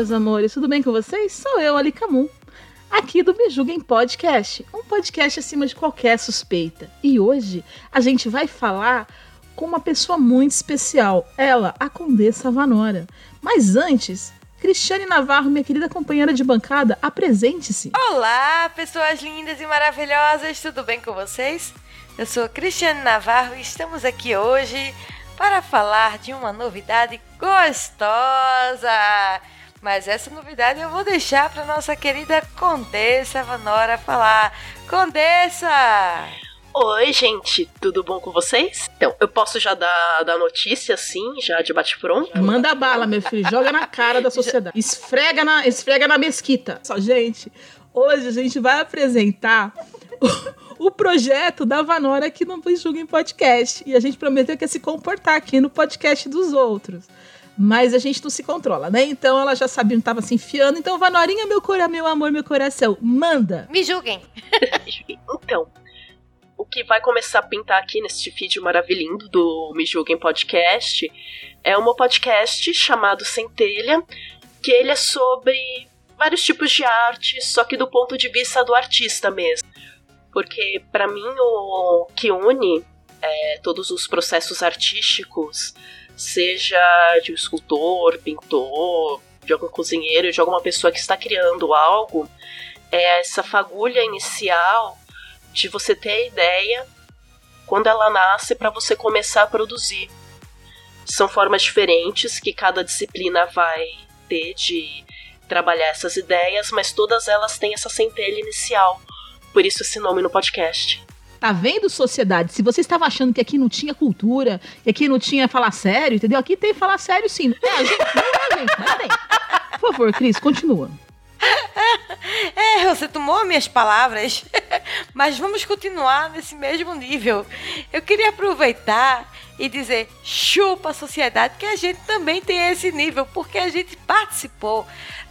Meus amores, tudo bem com vocês? Sou eu, Ali Camun, aqui do Me Julguem Podcast, um podcast acima de qualquer suspeita. E hoje a gente vai falar com uma pessoa muito especial, ela, a Condessa Vanora. Mas antes, Cristiane Navarro, minha querida companheira de bancada, apresente-se. Olá, pessoas lindas e maravilhosas, tudo bem com vocês? Eu sou Cristiane Navarro e estamos aqui hoje para falar de uma novidade gostosa. Mas essa novidade eu vou deixar para nossa querida Condessa Vanora falar. Condessa! Oi, gente, tudo bom com vocês? Então, eu posso já dar, dar notícia, assim, já de bate-pronto? Manda bala, meu filho, joga na cara da sociedade. Esfrega na, esfrega na mesquita. Só, gente, hoje a gente vai apresentar o, o projeto da Vanora aqui no Julguem Podcast. E a gente prometeu que ia se comportar aqui no podcast dos outros. Mas a gente não se controla, né? Então ela já sabia onde estava se enfiando. Então, Vanorinha, meu cora, meu amor, meu coração, manda. Me julguem! Então, o que vai começar a pintar aqui neste vídeo maravilhoso do Me Julguem Podcast é um podcast chamado Centelha, que ele é sobre vários tipos de arte, só que do ponto de vista do artista mesmo. Porque, para mim, o que une é, todos os processos artísticos seja de um escultor, pintor, de algum cozinheiro, de alguma pessoa que está criando algo, é essa fagulha inicial de você ter a ideia quando ela nasce para você começar a produzir. São formas diferentes que cada disciplina vai ter de trabalhar essas ideias, mas todas elas têm essa centelha inicial. Por isso esse nome no podcast. Tá vendo, sociedade? Se você estava achando que aqui não tinha cultura, que aqui não tinha falar sério, entendeu? Aqui tem falar sério sim. É, a gente, não é, gente, mas tem. Por favor, Cris, continua. É, você tomou minhas palavras, mas vamos continuar nesse mesmo nível. Eu queria aproveitar e dizer chupa a sociedade que a gente também tem esse nível, porque a gente participou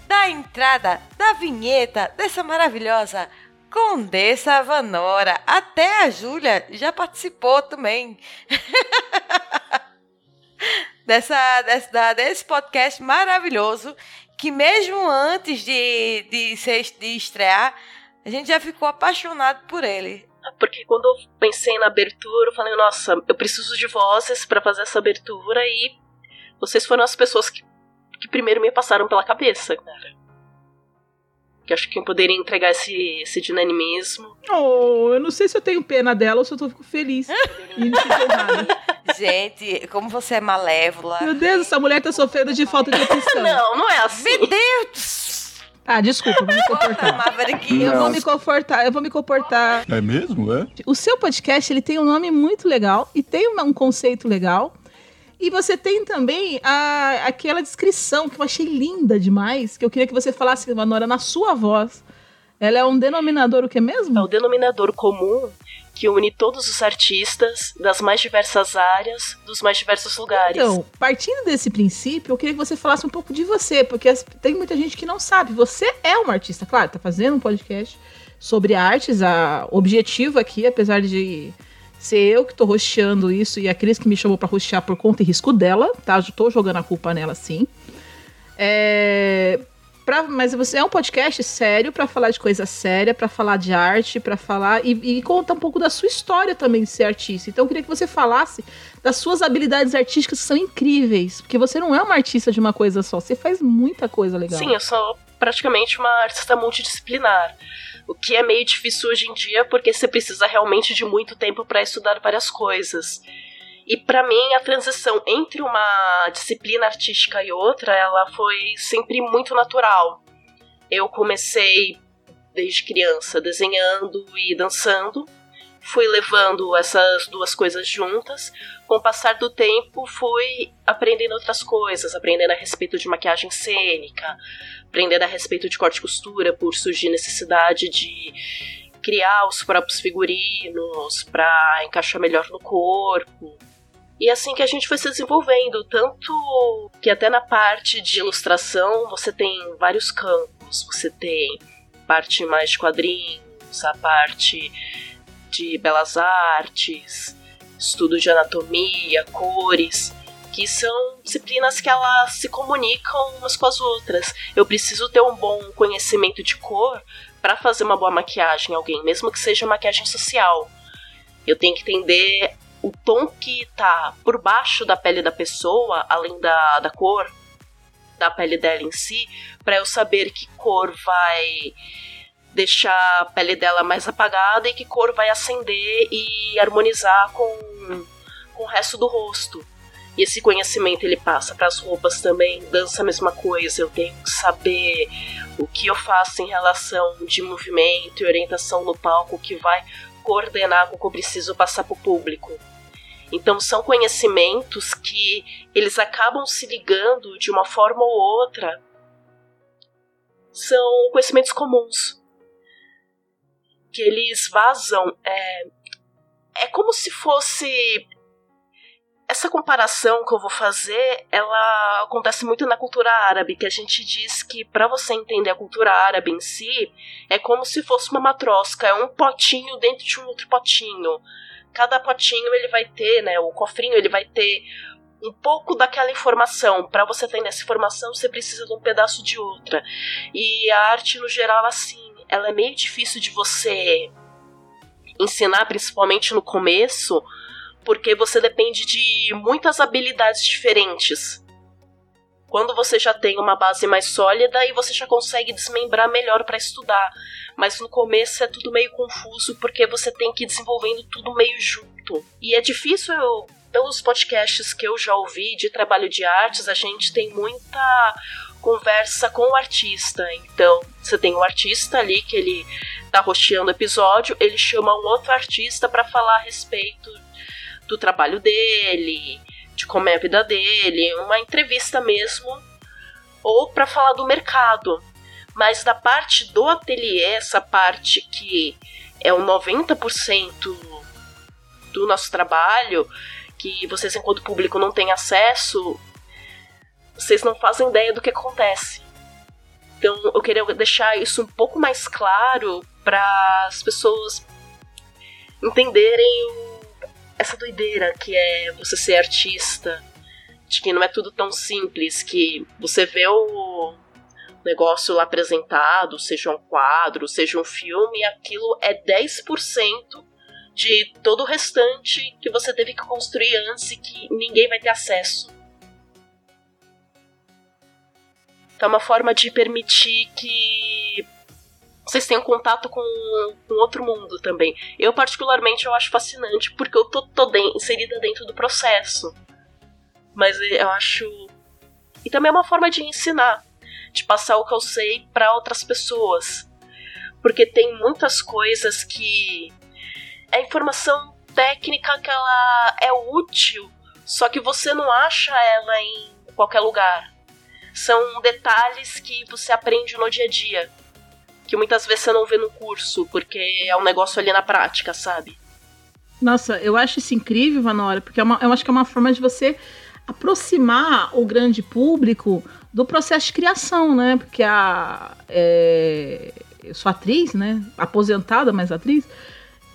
da entrada da vinheta dessa maravilhosa Condessa Vanora. Até a Júlia já participou também. dessa, dessa, desse podcast maravilhoso que mesmo antes de, de, ser, de estrear, a gente já ficou apaixonado por ele. Porque quando eu pensei na abertura, eu falei, nossa, eu preciso de vozes para fazer essa abertura e vocês foram as pessoas que, que primeiro me passaram pela cabeça, cara. Que acho que eu poderia entregar esse, esse dinamismo. Oh, eu não sei se eu tenho pena dela ou se eu tô fico feliz. e errada. Gente, como você é malévola. Meu Deus, essa mulher tá sofrendo de falta de opção. Não, não é assim. Meu Deus! Ah, desculpa, vou me comportar. Maverick. Eu vou me comportar, eu vou me comportar. É mesmo, é? O seu podcast, ele tem um nome muito legal e tem um conceito legal. E você tem também a, aquela descrição que eu achei linda demais, que eu queria que você falasse, Manora, na sua voz. Ela é um denominador o que É mesmo? o denominador comum que une todos os artistas das mais diversas áreas, dos mais diversos lugares. Então, partindo desse princípio, eu queria que você falasse um pouco de você, porque tem muita gente que não sabe. Você é uma artista, claro, tá fazendo um podcast sobre artes. A o objetivo aqui, apesar de ser eu que tô rosteando isso e a Cris que me chamou para rostear por conta e risco dela, tá? Eu tô jogando a culpa nela sim. É, pra, mas você é um podcast sério para falar de coisa séria, para falar de arte, para falar e, e contar um pouco da sua história também de ser artista. Então eu queria que você falasse das suas habilidades artísticas que são incríveis, porque você não é uma artista de uma coisa só, você faz muita coisa legal. Sim, eu sou praticamente uma artista multidisciplinar. O que é meio difícil hoje em dia, porque você precisa realmente de muito tempo para estudar várias coisas. E para mim a transição entre uma disciplina artística e outra, ela foi sempre muito natural. Eu comecei desde criança desenhando e dançando, fui levando essas duas coisas juntas. Com o passar do tempo, fui aprendendo outras coisas, aprendendo a respeito de maquiagem cênica, aprendendo a respeito de corte e costura, por surgir necessidade de criar os próprios figurinos para encaixar melhor no corpo. E assim que a gente foi se desenvolvendo, tanto que até na parte de ilustração você tem vários campos. Você tem parte mais de quadrinhos, a parte de belas artes, estudo de anatomia, cores, que são disciplinas que elas se comunicam umas com as outras. Eu preciso ter um bom conhecimento de cor para fazer uma boa maquiagem em alguém, mesmo que seja maquiagem social. Eu tenho que entender o tom que tá por baixo da pele da pessoa, além da, da cor da pele dela em si, para eu saber que cor vai deixar a pele dela mais apagada e que cor vai acender e harmonizar com, com o resto do rosto. E esse conhecimento ele passa para as roupas também, dança a mesma coisa. Eu tenho que saber o que eu faço em relação de movimento e orientação no palco que vai coordenar com o que eu preciso passar para o público. Então são conhecimentos que eles acabam se ligando de uma forma ou outra. São conhecimentos comuns. Que eles vazam. É, é como se fosse. Essa comparação que eu vou fazer, ela acontece muito na cultura árabe, que a gente diz que para você entender a cultura árabe em si, é como se fosse uma matrosca, é um potinho dentro de um outro potinho cada potinho ele vai ter, né, o cofrinho ele vai ter um pouco daquela informação. Para você ter essa informação, você precisa de um pedaço de outra. E a arte no geral assim, ela é meio difícil de você ensinar, principalmente no começo, porque você depende de muitas habilidades diferentes. Quando você já tem uma base mais sólida, aí você já consegue desmembrar melhor para estudar. Mas no começo é tudo meio confuso porque você tem que ir desenvolvendo tudo meio junto. E é difícil, eu, pelos podcasts que eu já ouvi de trabalho de artes, a gente tem muita conversa com o artista. Então, você tem o artista ali que ele tá rosteando o episódio, ele chama um outro artista para falar a respeito do trabalho dele, de como é a vida dele, uma entrevista mesmo, ou para falar do mercado. Mas da parte do ateliê, essa parte que é o 90% do nosso trabalho, que vocês, enquanto público, não têm acesso, vocês não fazem ideia do que acontece. Então eu queria deixar isso um pouco mais claro para as pessoas entenderem essa doideira que é você ser artista, de que não é tudo tão simples, que você vê o negócio lá apresentado, seja um quadro, seja um filme, aquilo é 10% de todo o restante que você teve que construir antes e que ninguém vai ter acesso. É uma forma de permitir que vocês tenham contato com, com outro mundo também. Eu, particularmente, eu acho fascinante porque eu tô, tô de, inserida dentro do processo. Mas eu acho. E também é uma forma de ensinar, de passar o que eu sei para outras pessoas. Porque tem muitas coisas que. A informação técnica que ela é útil, só que você não acha ela em qualquer lugar. São detalhes que você aprende no dia a dia que muitas vezes você não vê no curso, porque é um negócio ali na prática, sabe? Nossa, eu acho isso incrível, Vanora, porque é uma, eu acho que é uma forma de você aproximar o grande público do processo de criação, né? Porque a. É, eu sou atriz, né? Aposentada, mas atriz.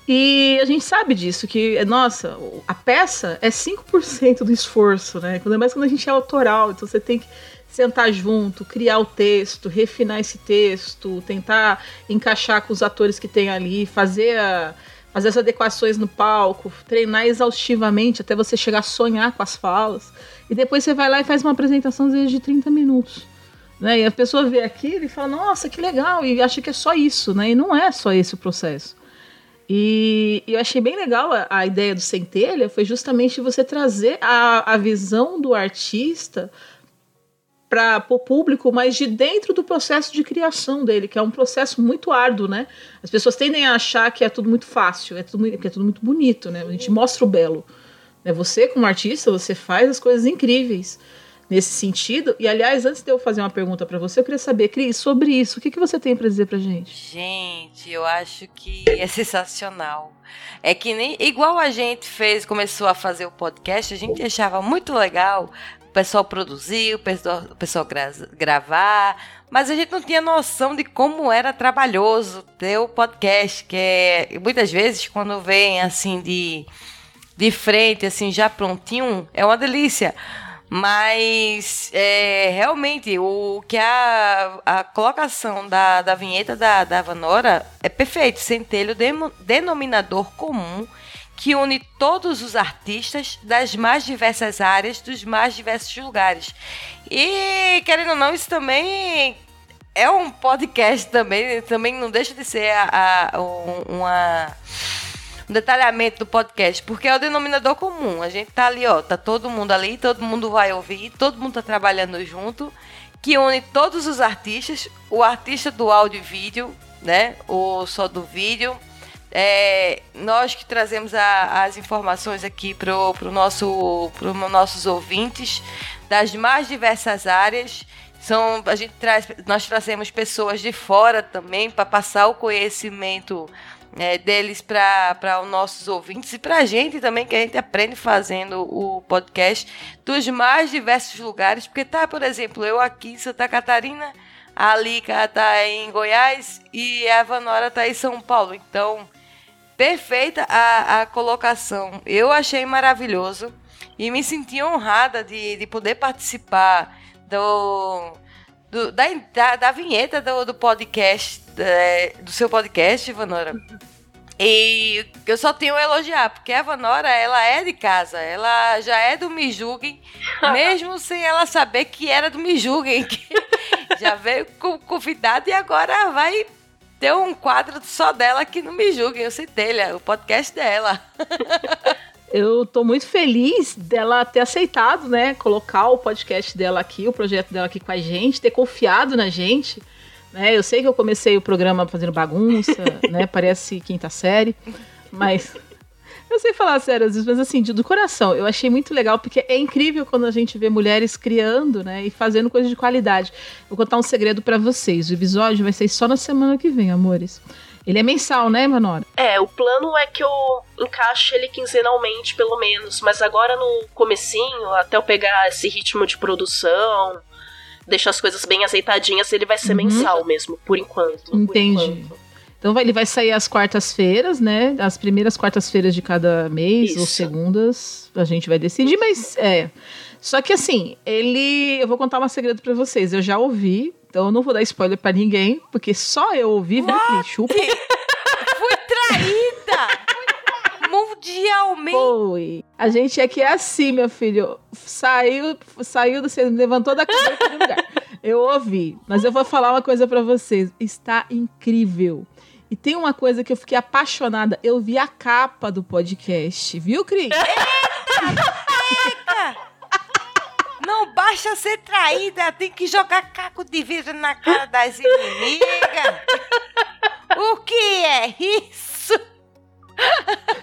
E a gente sabe disso, que, nossa, a peça é 5% do esforço, né? Quando mais quando a gente é autoral, então você tem que sentar junto, criar o texto, refinar esse texto, tentar encaixar com os atores que tem ali, fazer, a, fazer as adequações no palco, treinar exaustivamente até você chegar a sonhar com as falas. E depois você vai lá e faz uma apresentação, às vezes, de 30 minutos. Né? E a pessoa vê aquilo e fala, nossa, que legal, e acha que é só isso, né? E não é só esse o processo. E, eu achei bem legal a, a, ideia do Centelha, foi justamente você trazer a, a visão do artista para o público, mas de dentro do processo de criação dele, que é um processo muito árduo, né? As pessoas tendem a achar que é tudo muito fácil, é tudo, que é tudo muito bonito, né? A gente mostra o belo. Né? Você, como artista, você faz as coisas incríveis nesse sentido. E, aliás, antes de eu fazer uma pergunta para você, eu queria saber, Cris, sobre isso, o que, que você tem para dizer pra gente? Gente, eu acho que é sensacional. É que nem igual a gente fez, começou a fazer o podcast, a gente achava muito legal pessoal produzir, o pessoal, o pessoal gra gravar, mas a gente não tinha noção de como era trabalhoso ter o podcast, que é, muitas vezes quando vem assim de, de frente, assim, já prontinho, é uma delícia. Mas é, realmente o que a, a colocação da, da vinheta da, da Vanora é perfeito, centelho denominador comum que une todos os artistas das mais diversas áreas, dos mais diversos lugares. E, querendo ou não, isso também é um podcast também, também não deixa de ser a, a uma um detalhamento do podcast, porque é o denominador comum. A gente tá ali, ó, tá todo mundo ali, todo mundo vai ouvir, todo mundo tá trabalhando junto, que une todos os artistas, o artista do áudio e vídeo, né? O só do vídeo. É, nós que trazemos a, as informações aqui para pro nosso, pro nossos ouvintes das mais diversas áreas. São, a gente traz, nós trazemos pessoas de fora também para passar o conhecimento é, deles para os nossos ouvintes e para a gente também, que a gente aprende fazendo o podcast dos mais diversos lugares. Porque tá, por exemplo, eu aqui em Santa Catarina, a Lica tá em Goiás e a Vanora tá em São Paulo. Então, perfeita a, a colocação. Eu achei maravilhoso e me senti honrada de, de poder participar do, do da, da, da vinheta do, do podcast é, do seu podcast, Vanora. E eu só tenho a elogiar, porque a Vanora, ela é de casa, ela já é do Me Julguem, mesmo sem ela saber que era do Me Julguem, que já veio com convidado e agora vai ter um quadro só dela aqui no Me Julguem, o Centelha, o podcast dela. eu tô muito feliz dela ter aceitado, né, colocar o podcast dela aqui, o projeto dela aqui com a gente, ter confiado na gente. Né? Eu sei que eu comecei o programa fazendo bagunça, né? Parece quinta série, mas eu sei falar sério às vezes, mas assim, do coração, eu achei muito legal, porque é incrível quando a gente vê mulheres criando, né, e fazendo coisas de qualidade. Vou contar um segredo para vocês. O episódio vai ser só na semana que vem, amores. Ele é mensal, né, Manora? É, o plano é que eu encaixe ele quinzenalmente, pelo menos. Mas agora no comecinho, até eu pegar esse ritmo de produção, deixa as coisas bem azeitadinhas, ele vai ser uhum. mensal mesmo, por enquanto. Entendi. Por enquanto. Então ele vai sair às quartas-feiras, né? As primeiras quartas-feiras de cada mês, Isso. ou segundas, a gente vai decidir, mas é. Só que assim, ele. Eu vou contar um segredo para vocês. Eu já ouvi, então eu não vou dar spoiler para ninguém, porque só eu ouvi, né? Chupa. Fui traída! mundialmente. Foi. A gente aqui é assim, meu filho. Saiu, saiu do levantou da cadeira do lugar. Eu ouvi, mas eu vou falar uma coisa para vocês. Está incrível. E tem uma coisa que eu fiquei apaixonada. Eu vi a capa do podcast, viu, Cris? Eita! Não basta ser traída, tem que jogar caco de vidro na cara das inimigas. O que é isso?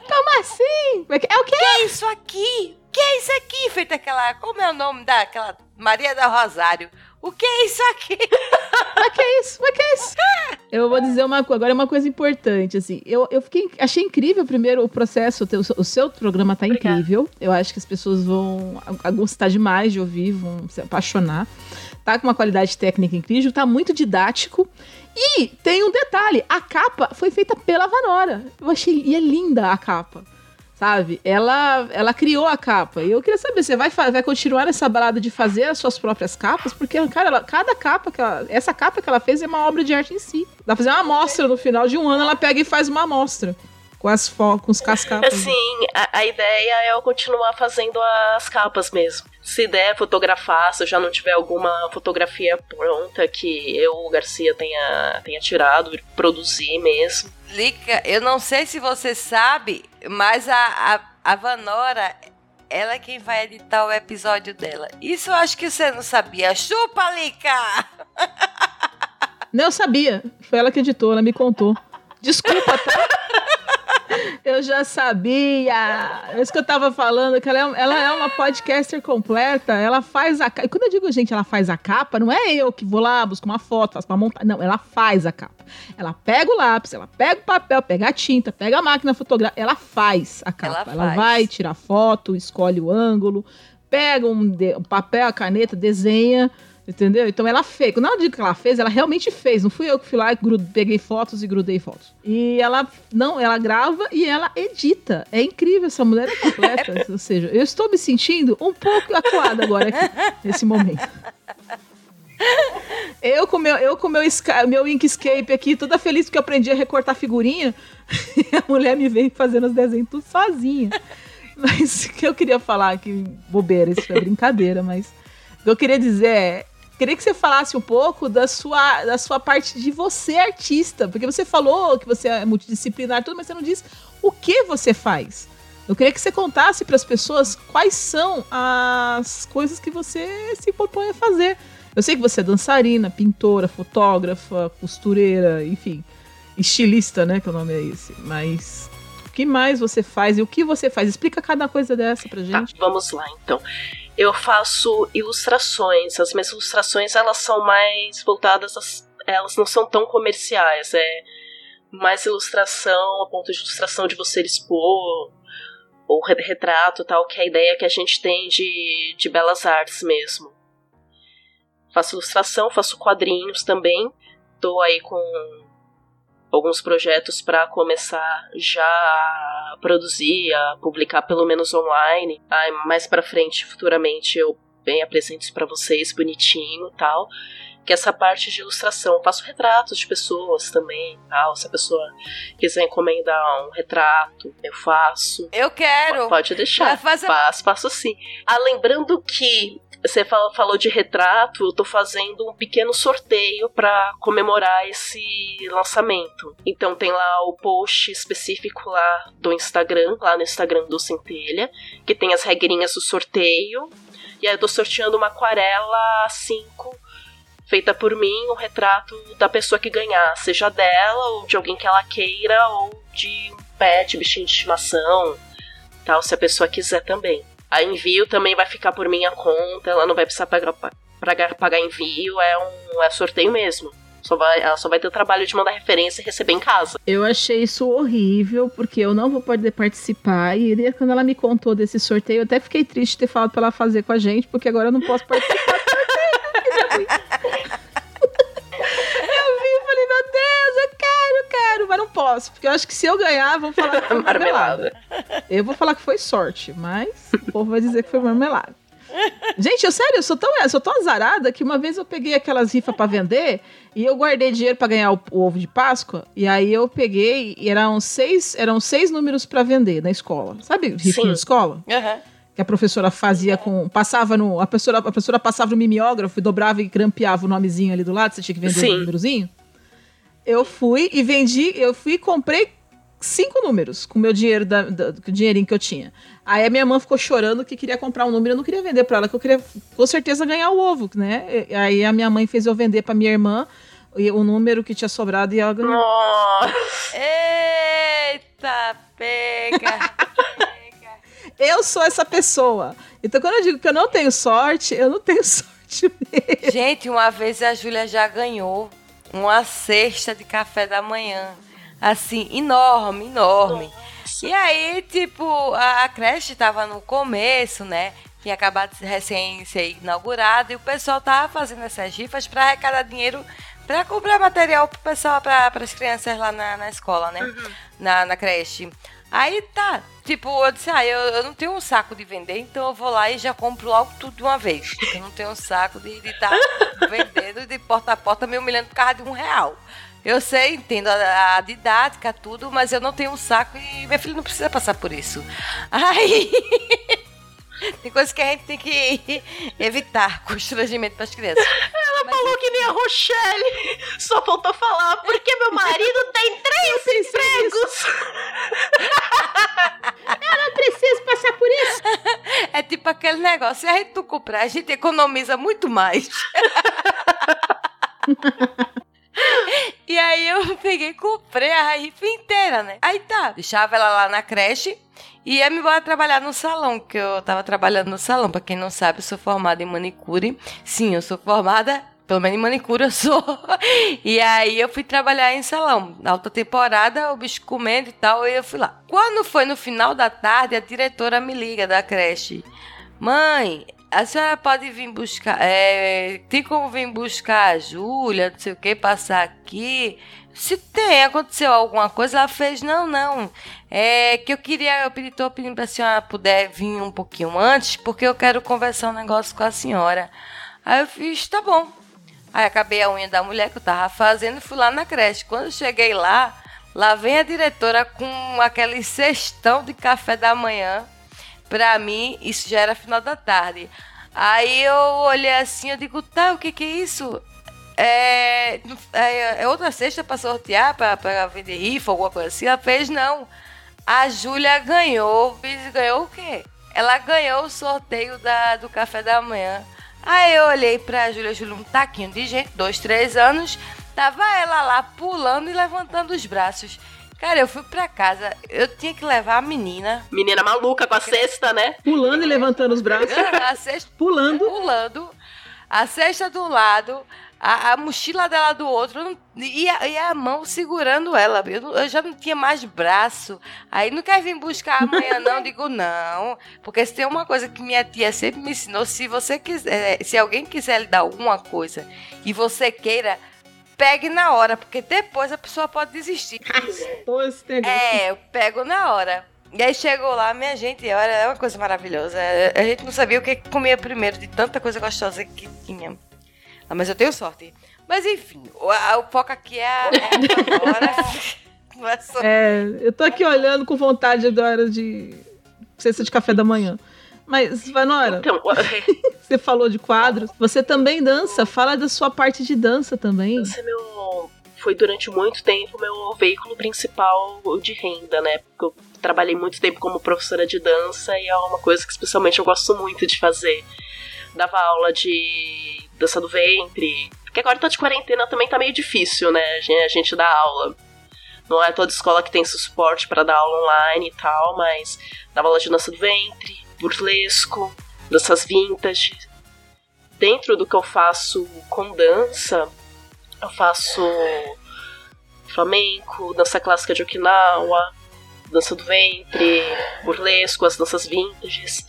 Como assim? É, é o quê? Que é isso aqui? O que é isso aqui? Feita aquela. Como é o nome daquela Maria da Rosário? O que é isso aqui? o que é isso? O que é isso? Eu vou dizer uma coisa, agora é uma coisa importante, assim. Eu, eu fiquei, achei incrível primeiro o processo, o, teu, o seu programa tá Obrigada. incrível. Eu acho que as pessoas vão gostar demais de ouvir, vão se apaixonar. Tá com uma qualidade técnica incrível, tá muito didático. E tem um detalhe: a capa foi feita pela Vanora. Eu achei. E é linda a capa. Sabe? Ela, ela criou a capa. E eu queria saber, você vai, vai continuar nessa balada de fazer as suas próprias capas? Porque, cara, ela, cada capa que ela, Essa capa que ela fez é uma obra de arte em si. Dá pra fazer uma amostra no final de um ano, ela pega e faz uma amostra com as com os cascapas. Sim, a, a, ideia é eu continuar fazendo as capas mesmo. Se der fotografar, se eu já não tiver alguma fotografia pronta que eu, o Garcia, tenha, tenha tirado, produzir mesmo. Lica, eu não sei se você sabe, mas a, a, a Vanora ela é quem vai editar o episódio dela. Isso eu acho que você não sabia. Chupa, Lica! Não, eu sabia. Foi ela que editou, ela me contou. Desculpa, tá? Eu já sabia. É isso que eu tava falando, que ela é, ela é uma podcaster completa. Ela faz a capa. E quando eu digo, gente, ela faz a capa, não é eu que vou lá, busco uma foto, faço pra montar. Não, ela faz a capa. Ela pega o lápis, ela pega o papel, pega a tinta, pega a máquina fotográfica. Ela faz a capa. Ela, ela vai tirar foto, escolhe o ângulo, pega um, um papel, a caneta, desenha Entendeu? Então ela fez. Quando ela diz que ela fez, ela realmente fez. Não fui eu que fui lá e peguei fotos e grudei fotos. E ela não, ela grava e ela edita. É incrível, essa mulher é completa. Ou seja, eu estou me sentindo um pouco acuada agora aqui, nesse momento. Eu com meu, eu com meu, meu Inkscape aqui, toda feliz porque eu aprendi a recortar figurinha. E a mulher me vem fazendo os desenhos tudo sozinha. Mas o que eu queria falar, que bobeira, isso é brincadeira, mas o que eu queria dizer é, Queria que você falasse um pouco da sua, da sua parte de você artista, porque você falou que você é multidisciplinar, tudo, mas você não diz o que você faz. Eu queria que você contasse para as pessoas quais são as coisas que você se propõe a fazer. Eu sei que você é dançarina, pintora, fotógrafa, costureira, enfim, estilista, né? Que o nome é esse. Mas o que mais você faz e o que você faz? Explica cada coisa dessa pra tá, gente. Tá, vamos lá, então eu faço ilustrações. As minhas ilustrações elas são mais voltadas, às, elas não são tão comerciais. É mais ilustração, a ponto de ilustração de você expor ou retrato, tal, que é a ideia que a gente tem de, de belas artes mesmo. Faço ilustração, faço quadrinhos também. Tô aí com alguns projetos para começar já a produzir, a publicar pelo menos online. Aí mais para frente, futuramente, eu bem apresento isso para vocês bonitinho, tal. Que essa parte de ilustração, eu faço retratos de pessoas também, tal. Se a pessoa quiser encomendar um retrato, eu faço. Eu quero. Pode deixar. Faço, faço sim. Ah, lembrando que você falou de retrato, eu tô fazendo um pequeno sorteio para comemorar esse lançamento. Então tem lá o post específico lá do Instagram, lá no Instagram do Centelha, que tem as regrinhas do sorteio. E aí eu tô sorteando uma aquarela 5 feita por mim, um retrato da pessoa que ganhar, seja dela ou de alguém que ela queira ou de um pet, bichinho de estimação, tal, se a pessoa quiser também. A envio também vai ficar por minha conta, ela não vai precisar pagar, pagar, pagar envio, é um é sorteio mesmo. Só vai, ela só vai ter o trabalho de mandar referência e receber em casa. Eu achei isso horrível, porque eu não vou poder participar. E quando ela me contou desse sorteio, eu até fiquei triste de ter falado pra ela fazer com a gente, porque agora eu não posso participar do sorteio. eu vi e falei, meu Deus, eu quero, quero, mas não posso. Porque eu acho que se eu ganhar, vão falar que foi marmelada. Eu vou falar que foi sorte, mas o povo vai dizer que foi marmelada. Gente, eu sério, eu sou tão, eu sou tão azarada que uma vez eu peguei aquelas rifas para vender e eu guardei dinheiro para ganhar o, o, ovo de Páscoa. E aí eu peguei e eram seis, eram seis números para vender na escola. Sabe, rifa na escola? Uhum. Que a professora fazia com. Passava no. A professora, a professora passava no mimeógrafo e dobrava e grampeava o nomezinho ali do lado, você tinha que vender o númerozinho. Eu fui e vendi, eu fui e comprei cinco números com o meu dinheiro, da, da, com o dinheirinho que eu tinha. Aí a minha mãe ficou chorando que queria comprar um número, eu não queria vender para ela, que eu queria com certeza ganhar o ovo, né? E, aí a minha mãe fez eu vender para minha irmã o número que tinha sobrado e ela ganhou. Nossa. Eita, pega! eu sou essa pessoa. Então quando eu digo que eu não tenho sorte, eu não tenho sorte mesmo. Gente, uma vez a Júlia já ganhou uma cesta de café da manhã assim, enorme, enorme. Nossa. E aí, tipo, a, a creche tava no começo, né? Tinha acabado de recém ser inaugurado e o pessoal tava fazendo essas rifas para arrecadar dinheiro pra comprar material pro pessoal, pra, pras crianças lá na, na escola, né? Uhum. Na, na creche. Aí tá, tipo, eu disse, ah, eu, eu não tenho um saco de vender, então eu vou lá e já compro logo tudo de uma vez. Eu não tenho um saco de estar tá vendendo de porta a porta me humilhando por causa de um real. Eu sei, entendo a, a, didática, tudo, mas eu não tenho um saco e minha filha não precisa passar por isso. Aí. tem coisas que a gente tem que evitar constrangimento para as crianças. Ela mas... falou que nem a Rochelle. Só faltou falar, porque meu marido tem três empregos. Eu não preciso passar por isso. É tipo aquele negócio: se a gente não comprar, a gente economiza muito mais. e aí eu peguei e comprei a rifa inteira, né? Aí tá, deixava ela lá na creche e ia me embora trabalhar no salão, que eu tava trabalhando no salão. Pra quem não sabe, eu sou formada em manicure. Sim, eu sou formada pelo menos em manicure eu sou. E aí eu fui trabalhar em salão. Na alta temporada, o bicho comendo e tal, e eu fui lá. Quando foi no final da tarde, a diretora me liga da creche. Mãe, a senhora pode vir buscar. É, tem como vir buscar a Júlia, não sei o que, passar aqui. Se tem, aconteceu alguma coisa, ela fez, não, não. É que eu queria, eu pedi, tô pedindo pra senhora puder vir um pouquinho antes, porque eu quero conversar um negócio com a senhora. Aí eu fiz, tá bom. Aí acabei a unha da mulher que eu tava fazendo e fui lá na creche. Quando eu cheguei lá, lá vem a diretora com aquele cestão de café da manhã. Pra mim, isso já era final da tarde. Aí eu olhei assim, eu digo, tá, o que que é isso? É, é, é outra cesta para sortear, para vender rifa, alguma coisa assim? Ela fez, não. A Júlia ganhou. Ganhou o quê? Ela ganhou o sorteio da, do café da manhã. Aí eu olhei pra Júlia, Júlia, um taquinho de gente, dois, três anos. Tava ela lá pulando e levantando os braços. Cara, eu fui pra casa, eu tinha que levar a menina. Menina maluca com a cesta, né? Pulando e levantando os braços. A cesta. Pulando. Pulando. A cesta do lado, a, a mochila dela do outro e a, e a mão segurando ela. Eu, eu, já não tinha mais braço. Aí não quer vir buscar amanhã, não? Digo, não. Porque se tem uma coisa que minha tia sempre me ensinou: se você quiser, se alguém quiser lhe dar alguma coisa e você queira pegue na hora, porque depois a pessoa pode desistir. é, eu pego na hora. E aí chegou lá, minha gente, olha, é uma coisa maravilhosa. A gente não sabia o que comia primeiro, de tanta coisa gostosa que tinha. Ah, mas eu tenho sorte. Mas enfim, o, o foco aqui é a, é, é, eu tô aqui olhando com vontade agora de cesta de café da manhã. Mas, Vanora, então, você falou de quadros. Você também dança. Fala da sua parte de dança também. Dança é meu. Foi durante muito tempo meu veículo principal de renda, né? Porque eu trabalhei muito tempo como professora de dança e é uma coisa que especialmente eu gosto muito de fazer. Dava aula de dança do ventre. Porque agora tá de quarentena também tá meio difícil, né? A gente dá aula. Não é toda escola que tem suporte para dar aula online e tal, mas dava aula de dança do ventre, burlesco, danças vintage. Dentro do que eu faço com dança, eu faço flamenco, dança clássica de Okinawa, dança do ventre, burlesco, as danças vintages,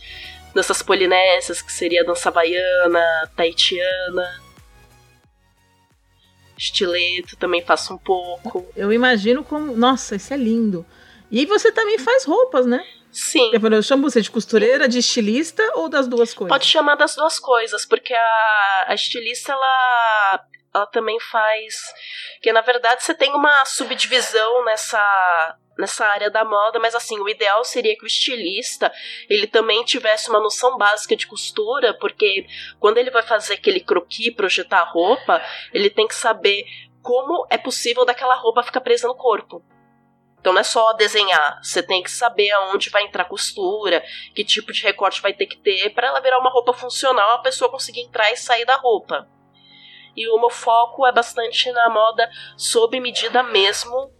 danças polinésias, que seria a dança baiana, taitiana. Estileto também faço um pouco. Eu imagino como. Nossa, isso é lindo. E você também faz roupas, né? Sim. Eu chamo você de costureira, de estilista ou das duas coisas? Pode chamar das duas coisas, porque a, a estilista, ela, ela também faz. Que na verdade você tem uma subdivisão nessa, nessa área da moda, mas assim, o ideal seria que o estilista ele também tivesse uma noção básica de costura, porque quando ele vai fazer aquele croquis, projetar a roupa, ele tem que saber como é possível daquela roupa ficar presa no corpo. Então não é só desenhar, você tem que saber aonde vai entrar costura, que tipo de recorte vai ter que ter para ela virar uma roupa funcional, a pessoa conseguir entrar e sair da roupa. E o meu foco é bastante na moda sob medida mesmo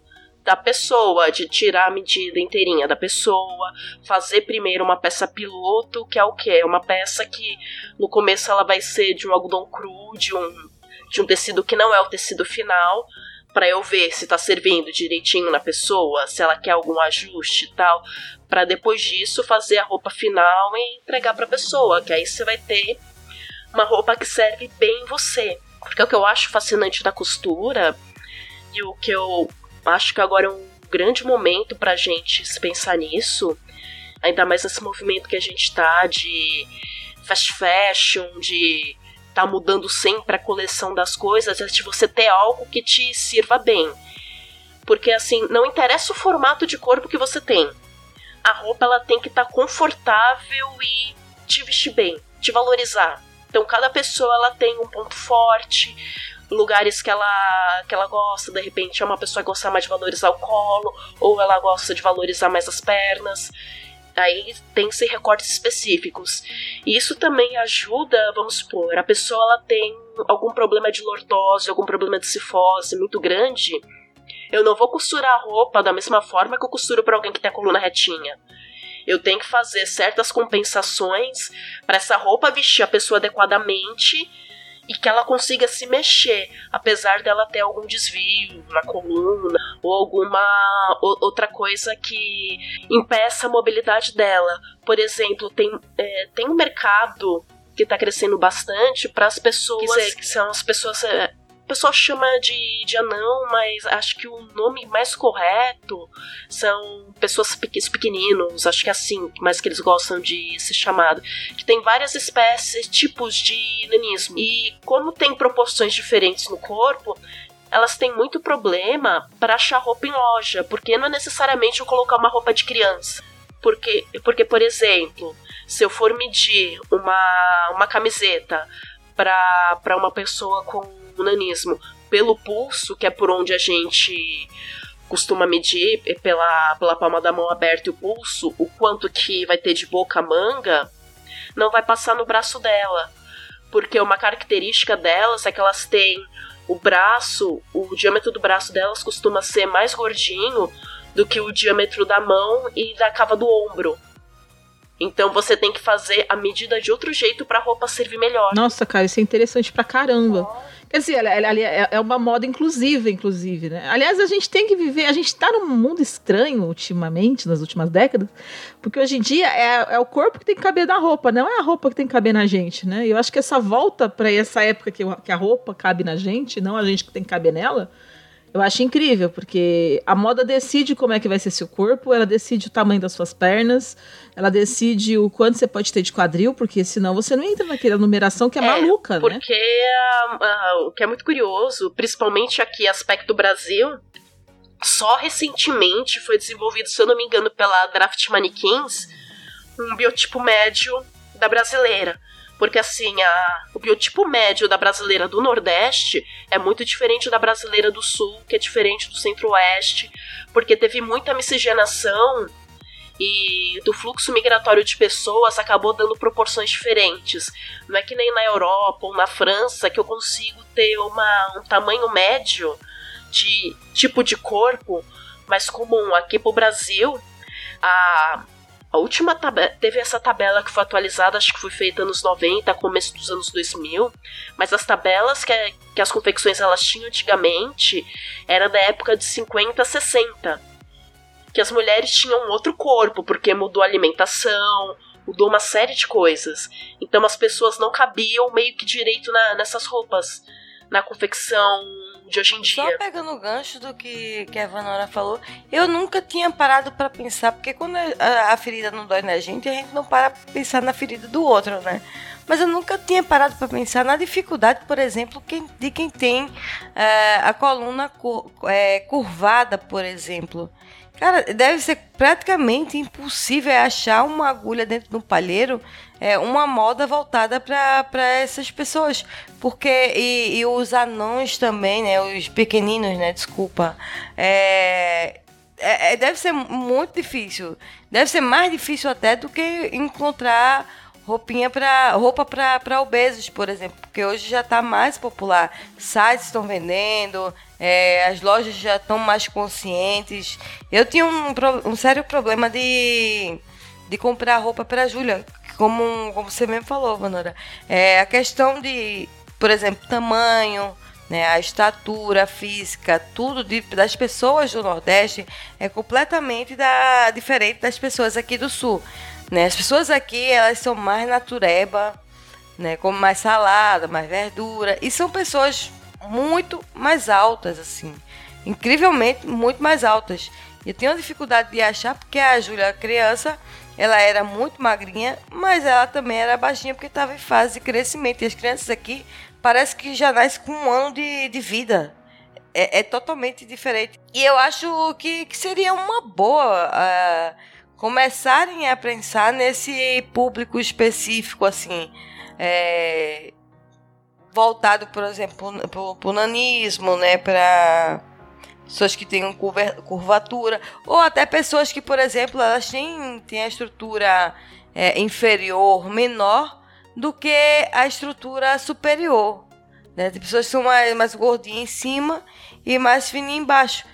da pessoa, de tirar a medida inteirinha da pessoa, fazer primeiro uma peça piloto, que é o que? É uma peça que no começo ela vai ser de um algodão cru, de um, de um tecido que não é o tecido final, para eu ver se tá servindo direitinho na pessoa, se ela quer algum ajuste e tal, para depois disso fazer a roupa final e entregar para pessoa, que aí você vai ter uma roupa que serve bem você. Porque o que eu acho fascinante da costura e o que eu acho que agora é um grande momento pra gente se pensar nisso, ainda mais nesse movimento que a gente tá de fast fashion, de tá mudando sempre a coleção das coisas, é de você ter algo que te sirva bem. Porque assim, não interessa o formato de corpo que você tem. A roupa ela tem que estar tá confortável e te vestir bem, te valorizar. Então cada pessoa ela tem um ponto forte, lugares que ela que ela gosta, de repente é uma pessoa que gosta mais de valorizar o colo, ou ela gosta de valorizar mais as pernas. Aí tem se recortes específicos. E isso também ajuda, vamos supor, a pessoa ela tem algum problema de lordose, algum problema de cifose muito grande. Eu não vou costurar a roupa da mesma forma que eu costuro para alguém que tem a coluna retinha. Eu tenho que fazer certas compensações para essa roupa vestir a pessoa adequadamente e que ela consiga se mexer, apesar dela ter algum desvio na coluna ou alguma outra coisa que impeça a mobilidade dela. Por exemplo, tem, é, tem um mercado que está crescendo bastante para as pessoas que são as pessoas é, pessoal chama de, de anão, mas acho que o nome mais correto são pessoas pequeninos, acho que é assim, mais que eles gostam de ser chamado. Que tem várias espécies, tipos de nanismo. E como tem proporções diferentes no corpo, elas têm muito problema para achar roupa em loja, porque não é necessariamente eu colocar uma roupa de criança. Porque, porque por exemplo, se eu for medir uma, uma camiseta para uma pessoa com o nanismo pelo pulso, que é por onde a gente costuma medir pela, pela palma da mão aberta e o pulso, o quanto que vai ter de boca manga, não vai passar no braço dela. Porque uma característica delas é que elas têm o braço, o diâmetro do braço delas costuma ser mais gordinho do que o diâmetro da mão e da cava do ombro. Então você tem que fazer a medida de outro jeito para a roupa servir melhor. Nossa, cara, isso é interessante pra caramba. Quer dizer, ela, ela, ela, é uma moda inclusiva, inclusive, né? Aliás, a gente tem que viver, a gente está num mundo estranho ultimamente, nas últimas décadas, porque hoje em dia é, é o corpo que tem que caber na roupa, não é a roupa que tem que caber na gente, né? E eu acho que essa volta para essa época que, que a roupa cabe na gente, não a gente que tem que caber nela, eu acho incrível, porque a moda decide como é que vai ser seu corpo, ela decide o tamanho das suas pernas, ela decide o quanto você pode ter de quadril, porque senão você não entra naquela numeração que é, é maluca, porque, né? Porque uh, o que é muito curioso, principalmente aqui, aspecto Brasil, só recentemente foi desenvolvido, se eu não me engano, pela Draft Mannequins, um biotipo médio da brasileira. Porque assim, a, o biotipo médio da brasileira do Nordeste é muito diferente da brasileira do Sul, que é diferente do Centro-Oeste, porque teve muita miscigenação e do fluxo migratório de pessoas acabou dando proporções diferentes. Não é que nem na Europa ou na França que eu consigo ter uma, um tamanho médio de tipo de corpo mais comum. Aqui pro Brasil, a, a última tabela, teve essa tabela que foi atualizada, acho que foi feita nos 90, começo dos anos 2000, mas as tabelas que, que as confecções elas tinham antigamente era da época de 50, 60. Que as mulheres tinham outro corpo, porque mudou a alimentação, mudou uma série de coisas. Então as pessoas não cabiam meio que direito na, nessas roupas, na confecção de hoje em dia. Só pegando o gancho do que, que a Vanora falou, eu nunca tinha parado para pensar, porque quando a, a, ferida não dói na gente, a gente não para pra pensar na ferida do outro, né? Mas eu nunca tinha parado para pensar na dificuldade, por exemplo, de quem tem é, a coluna cur, é, curvada, por exemplo. Cara, deve ser praticamente impossível achar uma agulha dentro de um palheiro, é, uma moda voltada para essas pessoas. Porque, e, e, os anões também, né? Os pequeninos, né? Desculpa. É, é, é deve ser muito difícil. Deve ser mais difícil até do que encontrar roupinha para roupa para obesos, por exemplo, porque hoje já está mais popular. Sites estão vendendo, é, as lojas já estão mais conscientes. Eu tinha um, um sério problema de, de comprar roupa para a Júlia, como, como você mesmo falou, Vanora. É, a questão de, por exemplo, tamanho, né, a estatura física, tudo de, das pessoas do Nordeste é completamente da, diferente das pessoas aqui do Sul. Né? As pessoas aqui, elas são mais natureba, né? Come mais salada, mais verdura. E são pessoas muito mais altas, assim. Incrivelmente muito mais altas. Eu tenho dificuldade de achar porque a Júlia, criança, ela era muito magrinha, mas ela também era baixinha porque estava em fase de crescimento. E as crianças aqui parece que já nascem com um ano de, de vida. É, é totalmente diferente. E eu acho que, que seria uma boa uh, começarem a pensar nesse público específico, assim. É, voltado, por exemplo, para o nanismo, né? Para pessoas que têm curvatura, ou até pessoas que, por exemplo, elas têm, têm a estrutura é, inferior menor do que a estrutura superior. Né? Tem pessoas que são mais, mais gordinhas em cima e mais fininhas embaixo.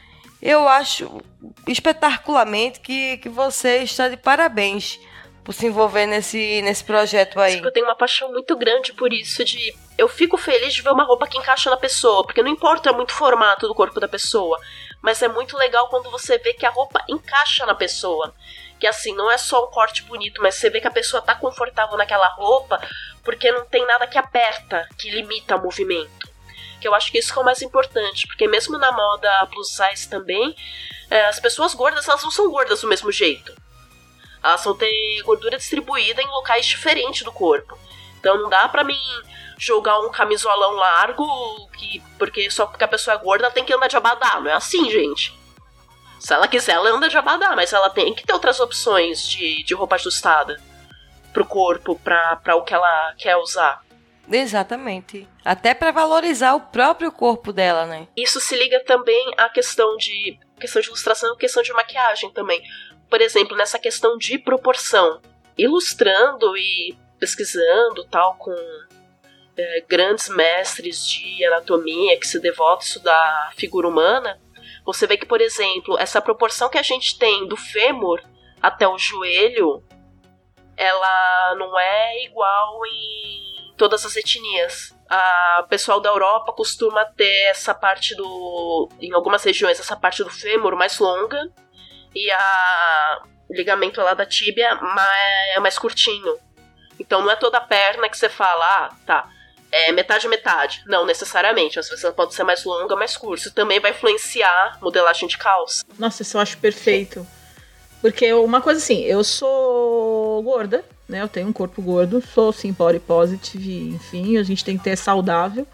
Eu acho espetacularmente que, que você está de parabéns por se envolver nesse, nesse projeto aí. Eu tenho uma paixão muito grande por isso de eu fico feliz de ver uma roupa que encaixa na pessoa, porque não importa muito o formato do corpo da pessoa, mas é muito legal quando você vê que a roupa encaixa na pessoa. Que assim, não é só um corte bonito, mas você vê que a pessoa tá confortável naquela roupa, porque não tem nada que aperta, que limita o movimento. Que eu acho que isso que é o mais importante, porque mesmo na moda plus size também, é, as pessoas gordas, elas não são gordas do mesmo jeito. Elas vão ter gordura distribuída em locais diferentes do corpo. Então não dá pra mim jogar um camisolão largo, que porque só porque a pessoa é gorda ela tem que andar de abadá. Não é assim, gente. Se ela quiser, ela anda de abadá, mas ela tem que ter outras opções de, de roupa ajustada pro corpo, pra, pra o que ela quer usar. Exatamente. Até para valorizar o próprio corpo dela, né? Isso se liga também à questão de questão de ilustração, questão de maquiagem também. Por exemplo, nessa questão de proporção, ilustrando e pesquisando tal com é, grandes mestres de anatomia que se devotam a estudar a figura humana, você vê que, por exemplo, essa proporção que a gente tem do fêmur até o joelho, ela não é igual em todas as etnias. A pessoal da Europa costuma ter essa parte do, em algumas regiões, essa parte do fêmur mais longa e a ligamento lá da tíbia é mais curtinho. Então não é toda a perna que você fala, ah, tá, é metade metade. Não necessariamente. Às vezes ela pode ser mais longa, mais curta. Isso também vai influenciar modelagem de calça. Nossa, isso eu acho perfeito. Porque uma coisa assim, eu sou gorda, né? Eu tenho um corpo gordo, sou sim body positive, enfim, a gente tem que ter saudável.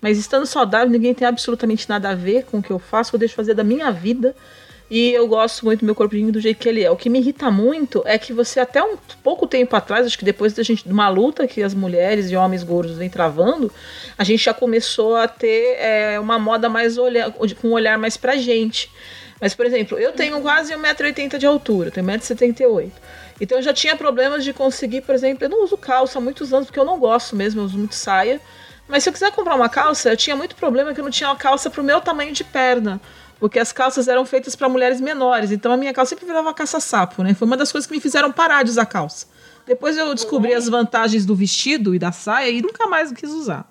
Mas estando saudável, ninguém tem absolutamente nada a ver com o que eu faço, eu deixo fazer da minha vida. E eu gosto muito do meu corpinho do jeito que ele é. O que me irrita muito é que você, até um pouco tempo atrás, acho que depois da gente, de uma luta que as mulheres e homens gordos vêm travando, a gente já começou a ter é, uma moda mais olhar, com um olhar mais pra gente. Mas, por exemplo, eu tenho quase 1,80m de altura, tenho 1,78m. Então eu já tinha problemas de conseguir, por exemplo, eu não uso calça há muitos anos, porque eu não gosto mesmo, eu uso muito saia. Mas se eu quiser comprar uma calça, eu tinha muito problema que eu não tinha uma calça pro meu tamanho de perna porque as calças eram feitas para mulheres menores. Então a minha calça sempre virava caça-sapo, né? Foi uma das coisas que me fizeram parar de usar calça. Depois eu descobri as vantagens do vestido e da saia e nunca mais quis usar.